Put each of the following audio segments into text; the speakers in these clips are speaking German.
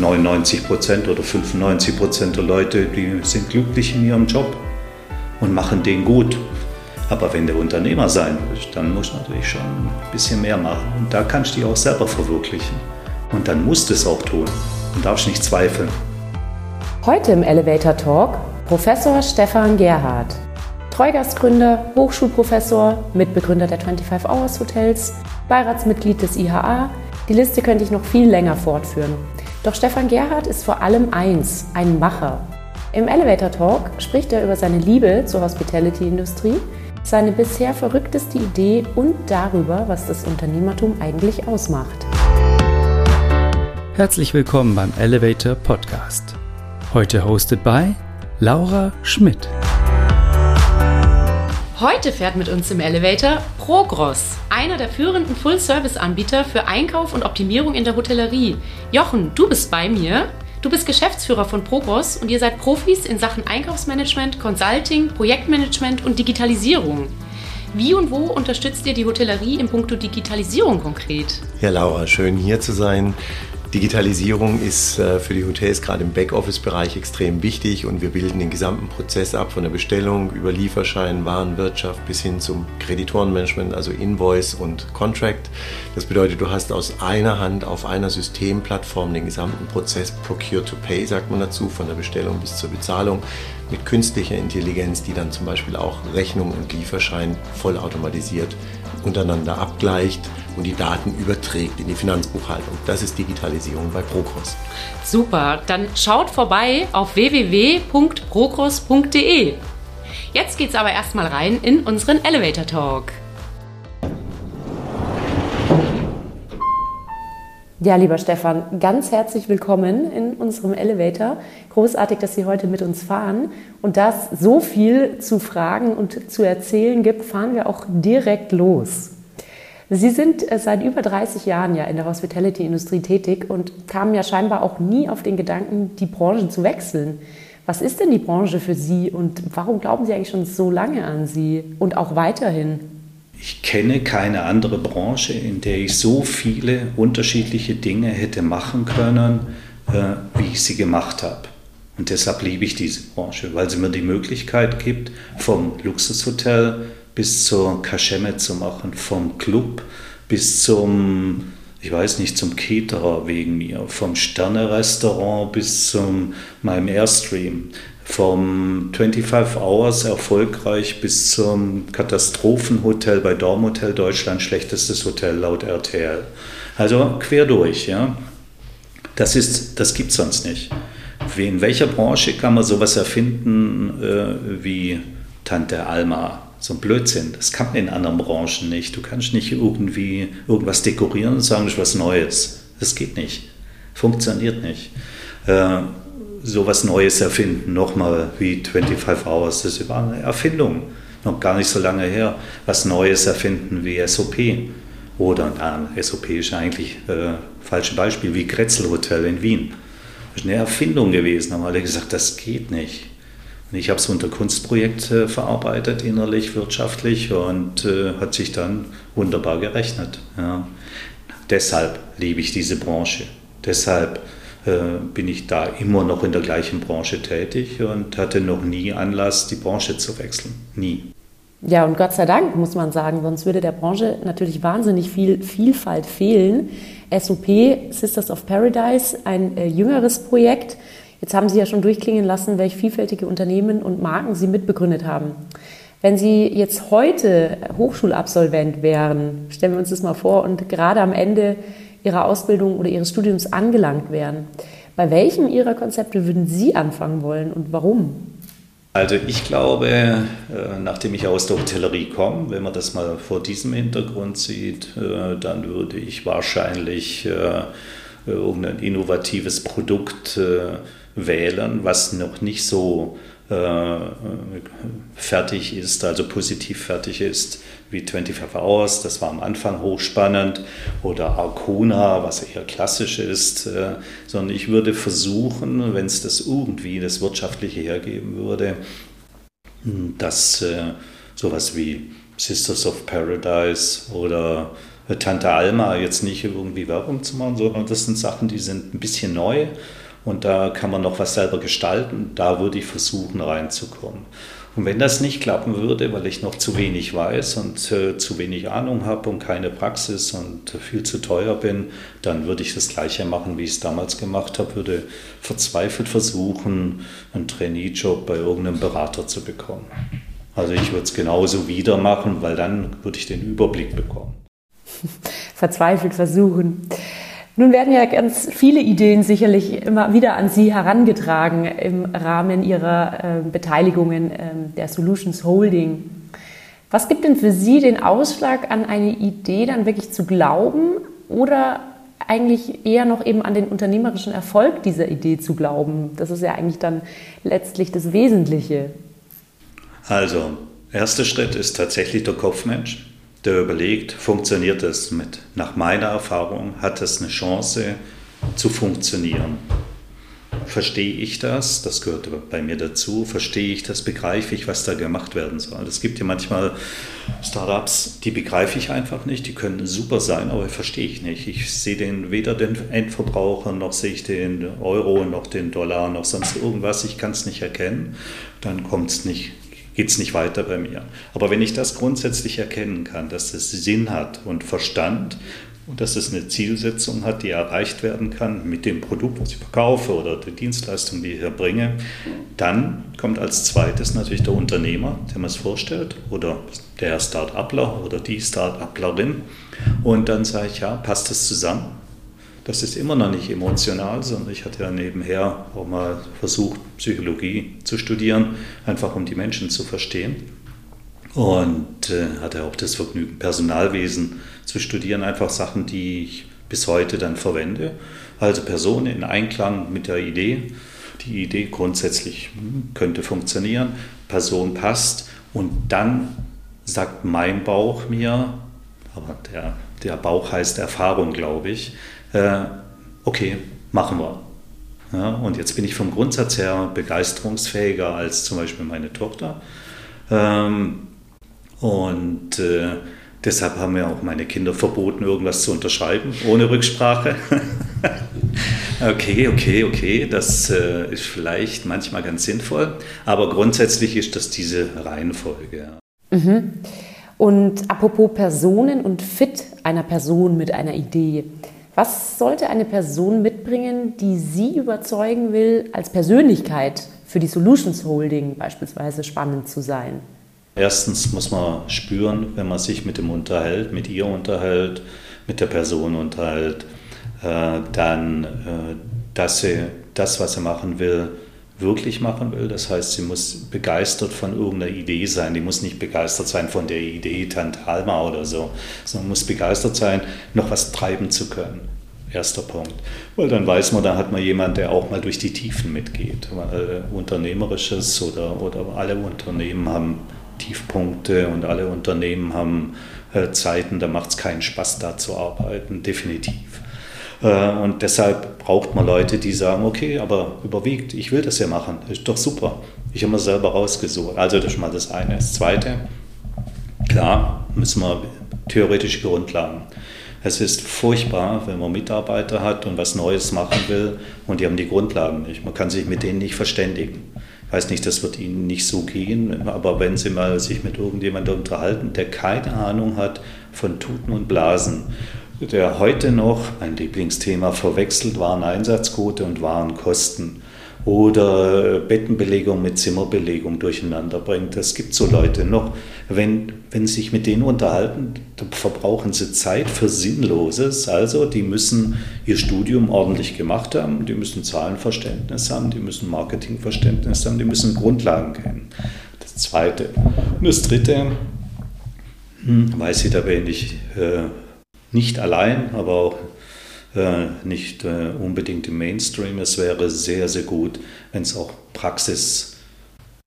99 Prozent oder 95 Prozent der Leute, die sind glücklich in ihrem Job und machen den gut. Aber wenn der Unternehmer sein will, dann muss natürlich schon ein bisschen mehr machen. Und da kannst du dich auch selber verwirklichen. Und dann musst du es auch tun und darfst nicht zweifeln. Heute im Elevator Talk Professor Stefan Gerhardt. Treugastgründer, Hochschulprofessor, Mitbegründer der 25 Hours Hotels, Beiratsmitglied des IHA. Die Liste könnte ich noch viel länger fortführen. Doch Stefan Gerhardt ist vor allem eins, ein Macher. Im Elevator Talk spricht er über seine Liebe zur Hospitality-Industrie, seine bisher verrückteste Idee und darüber, was das Unternehmertum eigentlich ausmacht. Herzlich willkommen beim Elevator Podcast. Heute hosted by Laura Schmidt. Heute fährt mit uns im Elevator Progros, einer der führenden Full-Service-Anbieter für Einkauf und Optimierung in der Hotellerie. Jochen, du bist bei mir. Du bist Geschäftsführer von Progros und ihr seid Profis in Sachen Einkaufsmanagement, Consulting, Projektmanagement und Digitalisierung. Wie und wo unterstützt ihr die Hotellerie in puncto Digitalisierung konkret? Ja, Laura, schön hier zu sein. Digitalisierung ist äh, für die Hotels gerade im Backoffice-Bereich extrem wichtig und wir bilden den gesamten Prozess ab von der Bestellung über Lieferschein, Warenwirtschaft bis hin zum Kreditorenmanagement, also Invoice und Contract. Das bedeutet, du hast aus einer Hand auf einer Systemplattform den gesamten Prozess Procure to Pay, sagt man dazu, von der Bestellung bis zur Bezahlung mit künstlicher Intelligenz, die dann zum Beispiel auch Rechnung und Lieferschein vollautomatisiert untereinander abgleicht und die Daten überträgt in die Finanzbuchhaltung. Das ist Digitalisierung bei Procros. Super, dann schaut vorbei auf www.procros.de. Jetzt geht's aber erstmal rein in unseren Elevator Talk. Ja, lieber Stefan, ganz herzlich willkommen in unserem Elevator. Großartig, dass Sie heute mit uns fahren. Und da es so viel zu fragen und zu erzählen gibt, fahren wir auch direkt los. Sie sind äh, seit über 30 Jahren ja in der Hospitality-Industrie tätig und kamen ja scheinbar auch nie auf den Gedanken, die Branche zu wechseln. Was ist denn die Branche für Sie und warum glauben Sie eigentlich schon so lange an sie und auch weiterhin? Ich kenne keine andere Branche, in der ich so viele unterschiedliche Dinge hätte machen können, äh, wie ich sie gemacht habe. Und deshalb liebe ich diese Branche, weil sie mir die Möglichkeit gibt, vom Luxushotel bis zur Kaschemme zu machen, vom Club bis zum, ich weiß nicht, zum Caterer wegen mir, vom Sterne-Restaurant bis zum meinem Airstream vom 25 Hours erfolgreich bis zum Katastrophenhotel bei Dormhotel Deutschland, schlechtestes Hotel laut RTL. Also quer durch, ja. Das, das gibt es sonst nicht. In welcher Branche kann man sowas erfinden äh, wie Tante Alma? So ein Blödsinn. Das kann man in anderen Branchen nicht. Du kannst nicht irgendwie irgendwas dekorieren und sagen, das ist was Neues. Das geht nicht. Funktioniert nicht. Äh, sowas Neues erfinden, nochmal wie 25 Hours, das war eine Erfindung, noch gar nicht so lange her, was Neues erfinden wie SOP. Oder, na, SOP ist eigentlich äh, falsches Beispiel, wie Kretzel Hotel in Wien. Das ist eine Erfindung gewesen, haben alle gesagt, das geht nicht. Ich habe es unter Kunstprojekt äh, verarbeitet, innerlich, wirtschaftlich und äh, hat sich dann wunderbar gerechnet. Ja. Deshalb liebe ich diese Branche. Deshalb äh, bin ich da immer noch in der gleichen Branche tätig und hatte noch nie Anlass, die Branche zu wechseln. Nie. Ja, und Gott sei Dank, muss man sagen, sonst würde der Branche natürlich wahnsinnig viel Vielfalt fehlen. SOP, Sisters of Paradise, ein jüngeres Projekt. Jetzt haben Sie ja schon durchklingen lassen, welche vielfältige Unternehmen und Marken Sie mitbegründet haben. Wenn Sie jetzt heute Hochschulabsolvent wären, stellen wir uns das mal vor, und gerade am Ende Ihrer Ausbildung oder Ihres Studiums angelangt wären. Bei welchem Ihrer Konzepte würden Sie anfangen wollen und warum? Also ich glaube, äh, nachdem ich aus der Hotellerie komme, wenn man das mal vor diesem Hintergrund sieht, äh, dann würde ich wahrscheinlich äh, irgendein innovatives Produkt wählen, was noch nicht so fertig ist, also positiv fertig ist, wie 25 Hours, das war am Anfang hochspannend, oder Arcona, was eher klassisch ist, äh, sondern ich würde versuchen, wenn es das irgendwie das Wirtschaftliche hergeben würde, dass äh, sowas wie Sisters of Paradise oder Tante Alma jetzt nicht irgendwie Werbung zu machen, sondern das sind Sachen, die sind ein bisschen neu und da kann man noch was selber gestalten. Da würde ich versuchen reinzukommen. Und wenn das nicht klappen würde, weil ich noch zu wenig weiß und äh, zu wenig Ahnung habe und keine Praxis und viel zu teuer bin, dann würde ich das gleiche machen, wie ich es damals gemacht habe, würde verzweifelt versuchen, einen Trainee-Job bei irgendeinem Berater zu bekommen. Also ich würde es genauso wieder machen, weil dann würde ich den Überblick bekommen. Verzweifelt versuchen. Nun werden ja ganz viele Ideen sicherlich immer wieder an Sie herangetragen im Rahmen Ihrer äh, Beteiligungen äh, der Solutions Holding. Was gibt denn für Sie den Ausschlag an eine Idee dann wirklich zu glauben oder eigentlich eher noch eben an den unternehmerischen Erfolg dieser Idee zu glauben? Das ist ja eigentlich dann letztlich das Wesentliche. Also, erster Schritt ist tatsächlich der Kopfmensch der überlegt, funktioniert das mit, nach meiner Erfahrung, hat das eine Chance zu funktionieren. Verstehe ich das? Das gehört bei mir dazu. Verstehe ich das? Begreife ich, was da gemacht werden soll? Es gibt ja manchmal Startups, die begreife ich einfach nicht. Die können super sein, aber verstehe ich nicht. Ich sehe den, weder den Endverbraucher, noch sehe ich den Euro, noch den Dollar, noch sonst irgendwas. Ich kann es nicht erkennen. Dann kommt es nicht geht es nicht weiter bei mir. Aber wenn ich das grundsätzlich erkennen kann, dass es Sinn hat und Verstand und dass es eine Zielsetzung hat, die erreicht werden kann mit dem Produkt, was ich verkaufe oder der Dienstleistung, die ich erbringe, dann kommt als zweites natürlich der Unternehmer, der mir es vorstellt oder der Start-upler oder die Start-uplerin und dann sage ich, ja, passt das zusammen? Das ist immer noch nicht emotional, sondern ich hatte ja nebenher auch mal versucht, Psychologie zu studieren, einfach um die Menschen zu verstehen. Und äh, hatte auch das Vergnügen, Personalwesen zu studieren, einfach Sachen, die ich bis heute dann verwende. Also Personen in Einklang mit der Idee. Die Idee grundsätzlich hm, könnte funktionieren, Person passt und dann sagt mein Bauch mir, aber der, der Bauch heißt Erfahrung, glaube ich, äh, okay, machen wir. Ja, und jetzt bin ich vom Grundsatz her begeisterungsfähiger als zum Beispiel meine Tochter. Ähm, und äh, deshalb haben mir auch meine Kinder verboten, irgendwas zu unterschreiben, ohne Rücksprache. okay, okay, okay, das äh, ist vielleicht manchmal ganz sinnvoll, aber grundsätzlich ist das diese Reihenfolge. Mhm. Und apropos Personen und Fit einer Person mit einer Idee. Was sollte eine Person mitbringen, die Sie überzeugen will, als Persönlichkeit für die Solutions Holding beispielsweise spannend zu sein? Erstens muss man spüren, wenn man sich mit dem unterhält, mit ihr unterhält, mit der Person unterhält, äh, dann, äh, dass sie das, was sie machen will, wirklich machen will. Das heißt, sie muss begeistert von irgendeiner Idee sein. Die muss nicht begeistert sein von der Idee Tante Alma oder so, sondern muss begeistert sein, noch was treiben zu können. Erster Punkt. Weil dann weiß man, da hat man jemanden, der auch mal durch die Tiefen mitgeht. Weil äh, Unternehmerisches oder, oder alle Unternehmen haben Tiefpunkte und alle Unternehmen haben äh, Zeiten, da macht es keinen Spaß, da zu arbeiten, definitiv. Äh, und deshalb braucht man Leute, die sagen, okay, aber überwiegt, ich will das ja machen, ist doch super. Ich habe mir selber rausgesucht. Also das ist mal das eine. Das zweite, klar, müssen wir theoretische Grundlagen. Es ist furchtbar, wenn man Mitarbeiter hat und was Neues machen will und die haben die Grundlagen nicht. Man kann sich mit denen nicht verständigen. Ich weiß nicht, das wird Ihnen nicht so gehen, aber wenn Sie mal sich mit irgendjemandem unterhalten, der keine Ahnung hat von Tuten und Blasen, der heute noch, mein Lieblingsthema, verwechselt Wareneinsatzquote und Warenkosten oder Bettenbelegung mit Zimmerbelegung durcheinander bringt. Es gibt so Leute noch. Wenn, wenn Sie sich mit denen unterhalten, dann verbrauchen sie Zeit für Sinnloses. Also die müssen ihr Studium ordentlich gemacht haben, die müssen Zahlenverständnis haben, die müssen Marketingverständnis haben, die müssen Grundlagen kennen. Das Zweite. Und das Dritte, hm, weiß ich, da ich äh, nicht allein, aber auch äh, nicht äh, unbedingt im Mainstream. Es wäre sehr, sehr gut, wenn es auch Praxis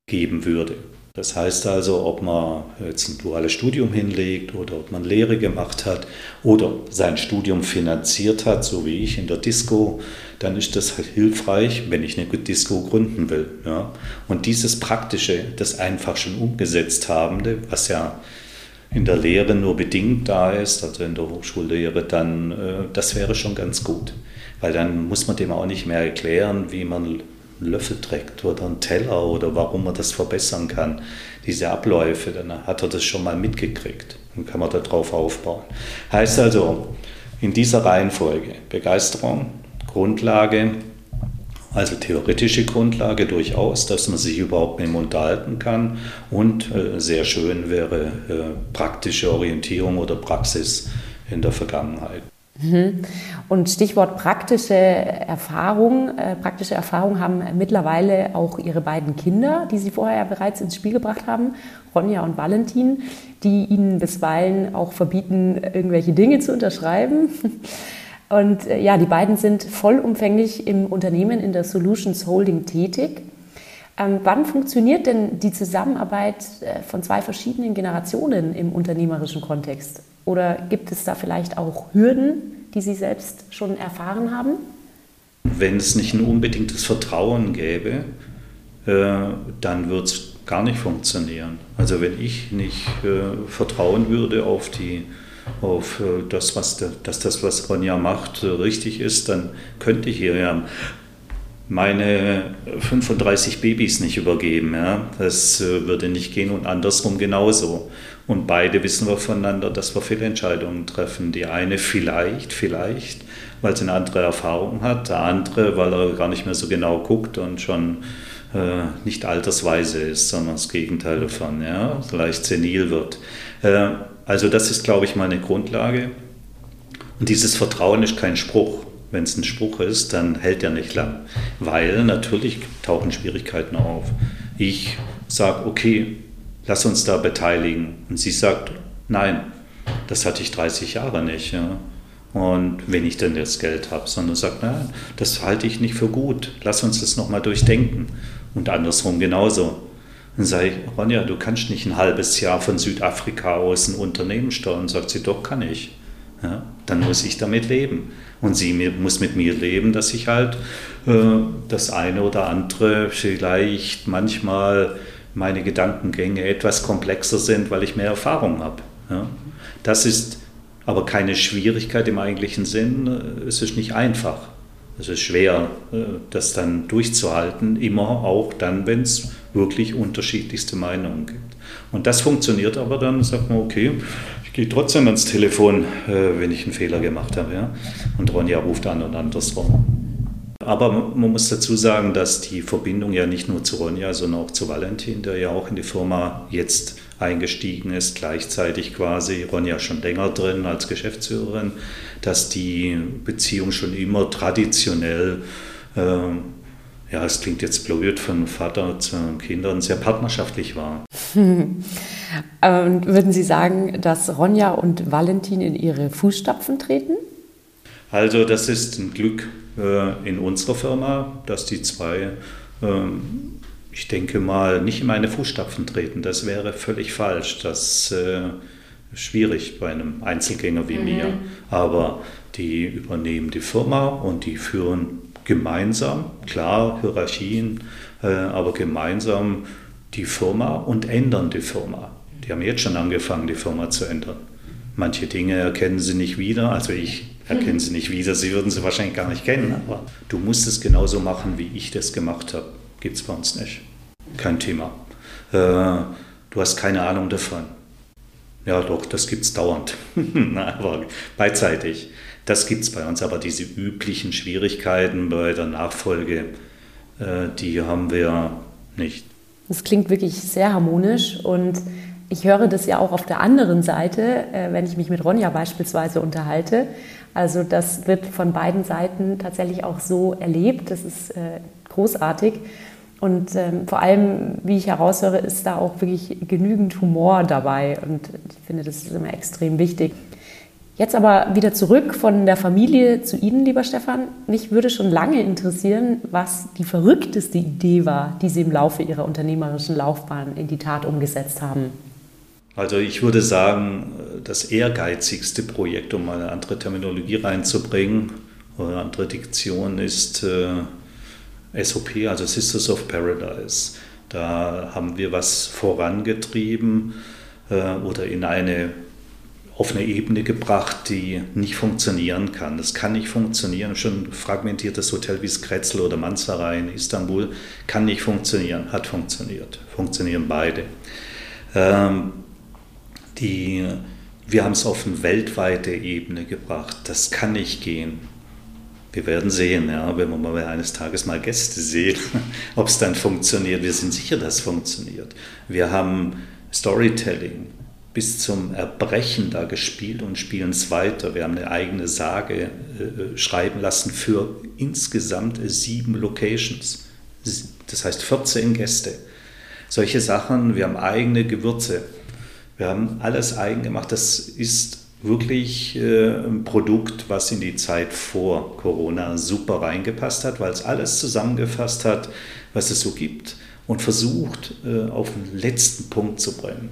geben würde. Das heißt also, ob man jetzt ein duales Studium hinlegt oder ob man Lehre gemacht hat oder sein Studium finanziert hat, so wie ich in der Disco, dann ist das hilfreich, wenn ich eine Disco gründen will. Ja. Und dieses Praktische, das einfach schon umgesetzt Habende, was ja in der Lehre nur bedingt da ist, also in der Hochschullehre, dann äh, das wäre schon ganz gut. Weil dann muss man dem auch nicht mehr erklären, wie man einen Löffel trägt oder einen Teller oder warum man das verbessern kann. Diese Abläufe, dann hat er das schon mal mitgekriegt. Dann kann man darauf aufbauen. Heißt also, in dieser Reihenfolge Begeisterung, Grundlage, also theoretische Grundlage durchaus, dass man sich überhaupt mit ihm unterhalten kann und äh, sehr schön wäre äh, praktische Orientierung oder Praxis in der Vergangenheit. Mhm. Und Stichwort praktische Erfahrung. Äh, praktische Erfahrung haben mittlerweile auch Ihre beiden Kinder, die Sie vorher ja bereits ins Spiel gebracht haben, Ronja und Valentin, die Ihnen bisweilen auch verbieten, irgendwelche Dinge zu unterschreiben. Und äh, ja, die beiden sind vollumfänglich im Unternehmen in der Solutions Holding tätig. Ähm, wann funktioniert denn die Zusammenarbeit äh, von zwei verschiedenen Generationen im unternehmerischen Kontext? Oder gibt es da vielleicht auch Hürden, die Sie selbst schon erfahren haben? Wenn es nicht ein unbedingtes Vertrauen gäbe, äh, dann würde es gar nicht funktionieren. Also wenn ich nicht äh, vertrauen würde auf die auf äh, das, was dass das, was Ronja macht, richtig ist, dann könnte ich ihr ja meine 35 Babys nicht übergeben. Ja? Das äh, würde nicht gehen und andersrum genauso. Und beide wissen wir voneinander, dass wir Fehlentscheidungen treffen. Die eine vielleicht, vielleicht, weil sie eine andere Erfahrung hat, der andere, weil er gar nicht mehr so genau guckt und schon äh, nicht altersweise ist, sondern das Gegenteil davon, ja? leicht senil wird. Äh, also das ist, glaube ich, meine Grundlage. Und dieses Vertrauen ist kein Spruch. Wenn es ein Spruch ist, dann hält er nicht lang, weil natürlich tauchen Schwierigkeiten auf. Ich sage, okay, lass uns da beteiligen. Und sie sagt, nein, das hatte ich 30 Jahre nicht. Ja. Und wenn ich denn das Geld habe, sondern sagt, nein, das halte ich nicht für gut, lass uns das nochmal durchdenken. Und andersrum genauso. Dann sage ich, Ronja, du kannst nicht ein halbes Jahr von Südafrika aus ein Unternehmen steuern. Sagt sie, doch kann ich. Ja, dann muss ich damit leben. Und sie muss mit mir leben, dass ich halt äh, das eine oder andere vielleicht manchmal meine Gedankengänge etwas komplexer sind, weil ich mehr Erfahrung habe. Ja. Das ist aber keine Schwierigkeit im eigentlichen Sinn. Es ist nicht einfach. Es ist schwer, äh, das dann durchzuhalten, immer auch dann, wenn es wirklich unterschiedlichste Meinungen gibt. Und das funktioniert aber dann, sagt man, okay, ich gehe trotzdem ans Telefon, äh, wenn ich einen Fehler gemacht habe. Ja? Und Ronja ruft an und andersrum. Aber man muss dazu sagen, dass die Verbindung ja nicht nur zu Ronja, sondern auch zu Valentin, der ja auch in die Firma jetzt eingestiegen ist, gleichzeitig quasi Ronja schon länger drin als Geschäftsführerin, dass die Beziehung schon immer traditionell äh, ja, es klingt jetzt blöd von Vater zu Kindern, sehr partnerschaftlich war. Und würden Sie sagen, dass Ronja und Valentin in ihre Fußstapfen treten? Also das ist ein Glück äh, in unserer Firma, dass die zwei, äh, ich denke mal, nicht in meine Fußstapfen treten. Das wäre völlig falsch. Das äh, ist schwierig bei einem Einzelgänger wie mhm. mir. Aber die übernehmen die Firma und die führen gemeinsam, klar, Hierarchien, äh, aber gemeinsam die Firma und ändern die Firma. Die haben jetzt schon angefangen, die Firma zu ändern. Manche Dinge erkennen sie nicht wieder, also ich erkenne sie nicht wieder, sie würden sie wahrscheinlich gar nicht kennen, aber du musst es genauso machen, wie ich das gemacht habe. Gibt es bei uns nicht. Kein Thema. Äh, du hast keine Ahnung davon. Ja, doch, das gibt es dauernd, aber beidseitig. Das gibt es bei uns, aber diese üblichen Schwierigkeiten bei der Nachfolge, äh, die haben wir nicht. Das klingt wirklich sehr harmonisch und ich höre das ja auch auf der anderen Seite, äh, wenn ich mich mit Ronja beispielsweise unterhalte. Also das wird von beiden Seiten tatsächlich auch so erlebt. Das ist äh, großartig. Und ähm, vor allem, wie ich heraushöre, ist da auch wirklich genügend Humor dabei. Und ich finde, das ist immer extrem wichtig. Jetzt aber wieder zurück von der Familie zu Ihnen, lieber Stefan. Mich würde schon lange interessieren, was die verrückteste Idee war, die Sie im Laufe Ihrer unternehmerischen Laufbahn in die Tat umgesetzt haben. Also ich würde sagen, das ehrgeizigste Projekt, um eine andere Terminologie reinzubringen oder eine andere Diktion, ist äh, SOP, also Sisters of Paradise. Da haben wir was vorangetrieben äh, oder in eine auf eine Ebene gebracht, die nicht funktionieren kann. Das kann nicht funktionieren. Schon ein fragmentiertes Hotel wie das Kretzel oder Mansaray in Istanbul kann nicht funktionieren, hat funktioniert. Funktionieren beide. Ähm, die, wir haben es auf eine weltweite Ebene gebracht. Das kann nicht gehen. Wir werden sehen, ja, wenn wir mal eines Tages mal Gäste sehen, ob es dann funktioniert. Wir sind sicher, dass es funktioniert. Wir haben Storytelling bis zum Erbrechen da gespielt und spielen es weiter. Wir haben eine eigene Sage äh, schreiben lassen für insgesamt sieben Locations. Das heißt 14 Gäste. Solche Sachen, wir haben eigene Gewürze. Wir haben alles eigen gemacht. Das ist wirklich äh, ein Produkt, was in die Zeit vor Corona super reingepasst hat, weil es alles zusammengefasst hat, was es so gibt und versucht, äh, auf den letzten Punkt zu bringen.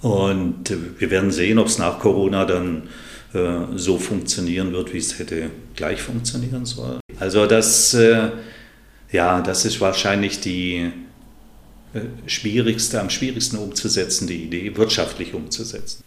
Und äh, wir werden sehen, ob es nach Corona dann äh, so funktionieren wird, wie es hätte gleich funktionieren sollen. Also das, äh, ja, das ist wahrscheinlich die äh, schwierigste, am schwierigsten umzusetzende Idee, wirtschaftlich umzusetzen.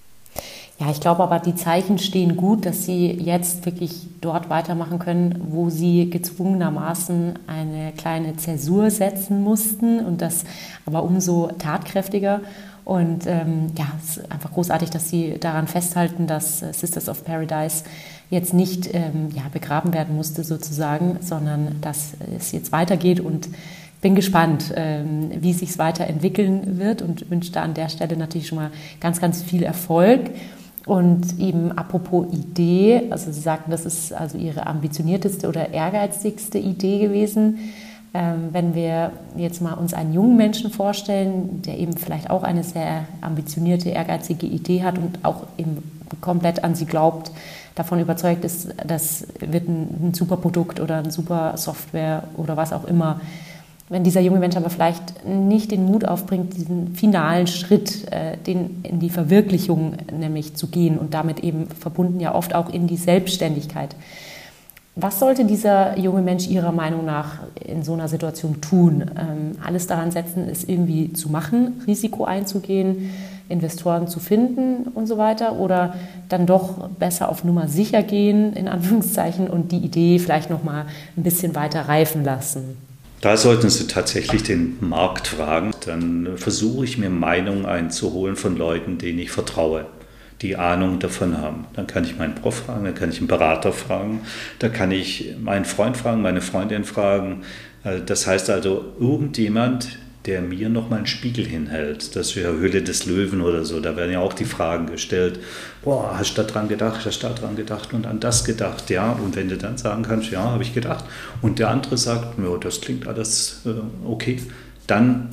Ja, ich glaube aber, die Zeichen stehen gut, dass Sie jetzt wirklich dort weitermachen können, wo Sie gezwungenermaßen eine kleine Zäsur setzen mussten und das aber umso tatkräftiger. Und ähm, ja, es ist einfach großartig, dass Sie daran festhalten, dass äh, Sisters of Paradise jetzt nicht ähm, ja, begraben werden musste sozusagen, sondern dass es jetzt weitergeht und bin gespannt, ähm, wie es sich weiterentwickeln wird und wünsche da an der Stelle natürlich schon mal ganz, ganz viel Erfolg. Und eben apropos Idee, also Sie sagten, das ist also Ihre ambitionierteste oder ehrgeizigste Idee gewesen. Ähm, wenn wir jetzt mal uns einen jungen Menschen vorstellen, der eben vielleicht auch eine sehr ambitionierte, ehrgeizige Idee hat und auch eben komplett an sie glaubt, davon überzeugt ist, das wird ein, ein super Produkt oder ein super Software oder was auch immer. Wenn dieser junge Mensch aber vielleicht nicht den Mut aufbringt, diesen finalen Schritt, äh, den in die Verwirklichung nämlich zu gehen und damit eben verbunden ja oft auch in die Selbstständigkeit. Was sollte dieser junge Mensch Ihrer Meinung nach in so einer Situation tun? Ähm, alles daran setzen, es irgendwie zu machen, Risiko einzugehen, Investoren zu finden und so weiter? Oder dann doch besser auf Nummer sicher gehen, in Anführungszeichen, und die Idee vielleicht noch mal ein bisschen weiter reifen lassen? Da sollten Sie tatsächlich den Markt fragen. Dann versuche ich mir Meinungen einzuholen von Leuten, denen ich vertraue die Ahnung davon haben. Dann kann ich meinen Prof fragen, dann kann ich einen Berater fragen, dann kann ich meinen Freund fragen, meine Freundin fragen. Äh, das heißt also, irgendjemand, der mir nochmal einen Spiegel hinhält. Das wäre Hülle des Löwen oder so. Da werden ja auch die Fragen gestellt. Boah, hast du da dran gedacht, hast du da dran gedacht und an das gedacht? Ja, und wenn du dann sagen kannst, ja, habe ich gedacht. Und der andere sagt, ja, das klingt alles äh, okay, dann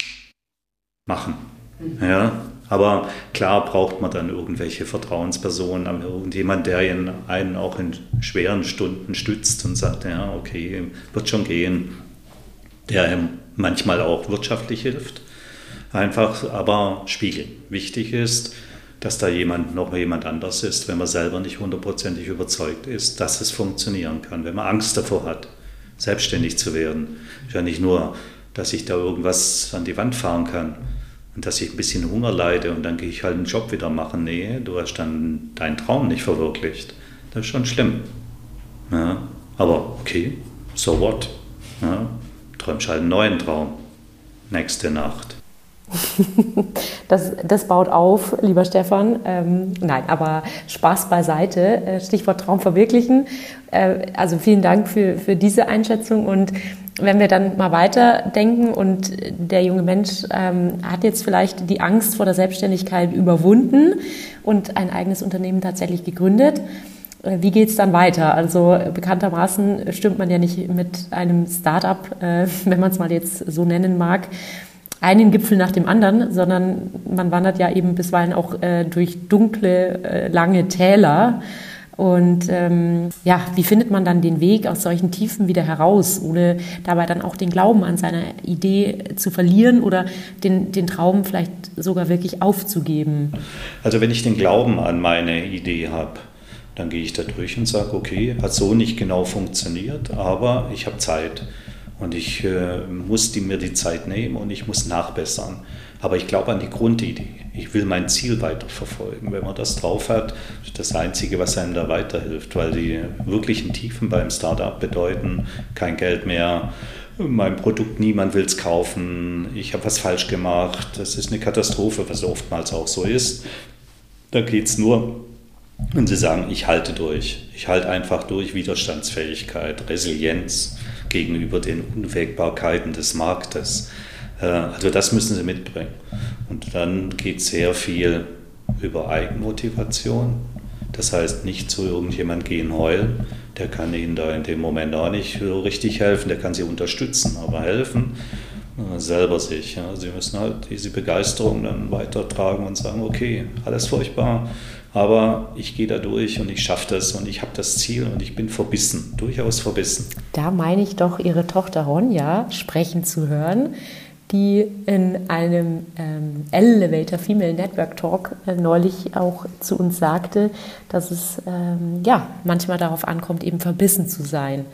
machen. Ja, aber klar braucht man dann irgendwelche Vertrauenspersonen, irgendjemand, der einen auch in schweren Stunden stützt und sagt, ja, okay, wird schon gehen, der manchmal auch wirtschaftlich hilft. Einfach aber spiegeln. Wichtig ist, dass da jemand noch jemand anders ist, wenn man selber nicht hundertprozentig überzeugt ist, dass es funktionieren kann, wenn man Angst davor hat, selbstständig zu werden. Ist ja nicht nur, dass ich da irgendwas an die Wand fahren kann, und dass ich ein bisschen Hunger leide und dann gehe ich halt einen Job wieder machen. Nee, du hast dann deinen Traum nicht verwirklicht. Das ist schon schlimm. Ja, aber okay, so what? Ja, träumst halt einen neuen Traum. Nächste Nacht. Das, das baut auf, lieber Stefan. Ähm, nein, aber Spaß beiseite. Äh, Stichwort Traum verwirklichen. Äh, also vielen Dank für, für diese Einschätzung und wenn wir dann mal weiterdenken und der junge Mensch ähm, hat jetzt vielleicht die Angst vor der Selbstständigkeit überwunden und ein eigenes Unternehmen tatsächlich gegründet. Äh, wie geht es dann weiter? Also bekanntermaßen stimmt man ja nicht mit einem Startup, äh, wenn man es mal jetzt so nennen mag, einen Gipfel nach dem anderen, sondern man wandert ja eben bisweilen auch äh, durch dunkle, äh, lange Täler und ähm, ja, wie findet man dann den Weg aus solchen Tiefen wieder heraus, ohne dabei dann auch den Glauben an seine Idee zu verlieren oder den, den Traum vielleicht sogar wirklich aufzugeben? Also wenn ich den Glauben an meine Idee habe, dann gehe ich da durch und sage, okay, hat so nicht genau funktioniert, aber ich habe Zeit. Und ich äh, muss die, mir die Zeit nehmen und ich muss nachbessern. Aber ich glaube an die Grundidee. Ich will mein Ziel weiterverfolgen. Wenn man das drauf hat, ist das Einzige, was einem da weiterhilft, weil die wirklichen Tiefen beim Startup bedeuten kein Geld mehr, mein Produkt, niemand will es kaufen, ich habe was falsch gemacht, das ist eine Katastrophe, was oftmals auch so ist. Da geht es nur, wenn Sie sagen, ich halte durch. Ich halte einfach durch Widerstandsfähigkeit, Resilienz gegenüber den Unwägbarkeiten des Marktes. Äh, also das müssen sie mitbringen. Und dann geht sehr viel über Eigenmotivation. Das heißt, nicht zu irgendjemand gehen heulen, der kann Ihnen da in dem Moment auch nicht richtig helfen, der kann Sie unterstützen, aber helfen äh, selber sich. Sie müssen halt diese Begeisterung dann weitertragen und sagen, okay, alles furchtbar, aber ich gehe da durch und ich schaffe das und ich habe das Ziel und ich bin verbissen, durchaus verbissen. Da meine ich doch Ihre Tochter Ronja sprechen zu hören die in einem ähm, Elevator Female Network Talk äh, neulich auch zu uns sagte, dass es ähm, ja manchmal darauf ankommt, eben verbissen zu sein.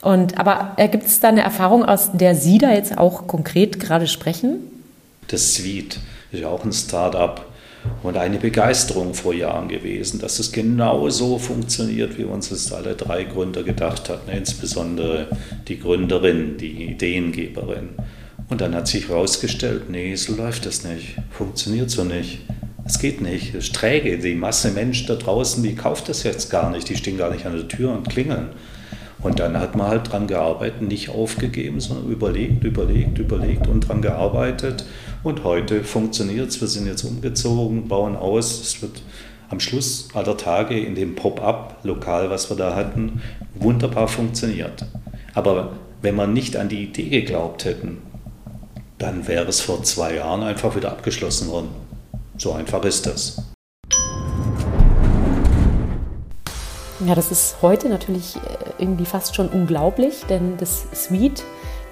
Und aber äh, gibt es da eine Erfahrung, aus der Sie da jetzt auch konkret gerade sprechen? Das Suite ist ja auch ein Start-up und eine Begeisterung vor Jahren gewesen, dass es genau so funktioniert, wie uns es alle drei Gründer gedacht hatten, insbesondere die Gründerin, die Ideengeberin. Und dann hat sich herausgestellt, nee, so läuft das nicht, funktioniert so nicht. Es geht nicht, es ist träge. Die Masse Mensch da draußen, die kauft das jetzt gar nicht, die stehen gar nicht an der Tür und klingeln. Und dann hat man halt dran gearbeitet, nicht aufgegeben, sondern überlegt, überlegt, überlegt und dran gearbeitet. Und heute funktioniert es. Wir sind jetzt umgezogen, bauen aus. Es wird am Schluss aller Tage in dem Pop-up-Lokal, was wir da hatten, wunderbar funktioniert. Aber wenn wir nicht an die Idee geglaubt hätten, dann wäre es vor zwei Jahren einfach wieder abgeschlossen worden. So einfach ist das. Ja, das ist heute natürlich äh, irgendwie fast schon unglaublich, denn das Suite,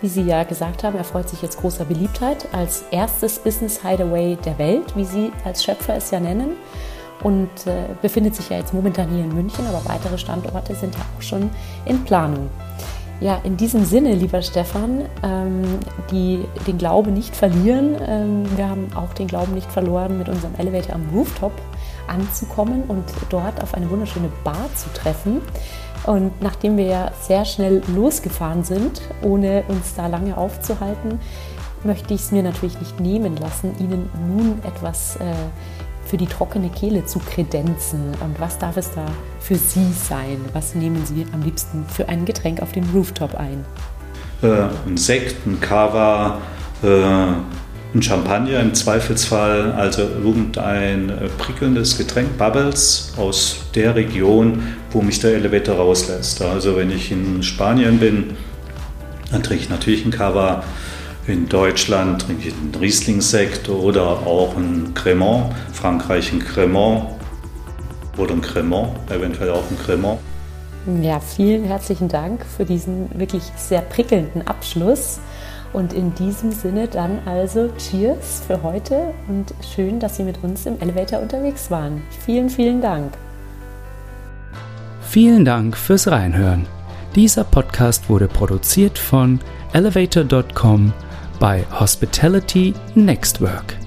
wie Sie ja gesagt haben, erfreut sich jetzt großer Beliebtheit als erstes Business Hideaway der Welt, wie Sie als Schöpfer es ja nennen. Und äh, befindet sich ja jetzt momentan hier in München, aber weitere Standorte sind ja auch schon in Planung. Ja, in diesem Sinne, lieber Stefan, ähm, die, den Glauben nicht verlieren. Ähm, wir haben auch den Glauben nicht verloren, mit unserem Elevator am Rooftop anzukommen und dort auf eine wunderschöne Bar zu treffen. Und nachdem wir ja sehr schnell losgefahren sind, ohne uns da lange aufzuhalten, möchte ich es mir natürlich nicht nehmen lassen, Ihnen nun etwas äh, für die trockene Kehle zu kredenzen? Und was darf es da für Sie sein? Was nehmen Sie am liebsten für ein Getränk auf dem Rooftop ein? Äh, ein Sekt, ein Cava, äh, ein Champagner im Zweifelsfall, also irgendein äh, prickelndes Getränk, Bubbles aus der Region, wo mich der Elevator rauslässt. Also wenn ich in Spanien bin, dann trinke ich natürlich ein Cava in Deutschland trinke ich einen Riesling-Sekt oder auch einen Cremant. Frankreich ein Cremant oder ein Cremant, eventuell auch ein Cremant. Ja, vielen herzlichen Dank für diesen wirklich sehr prickelnden Abschluss. Und in diesem Sinne dann also Cheers für heute und schön, dass Sie mit uns im Elevator unterwegs waren. Vielen, vielen Dank. Vielen Dank fürs Reinhören. Dieser Podcast wurde produziert von elevator.com bei Hospitality Next Work.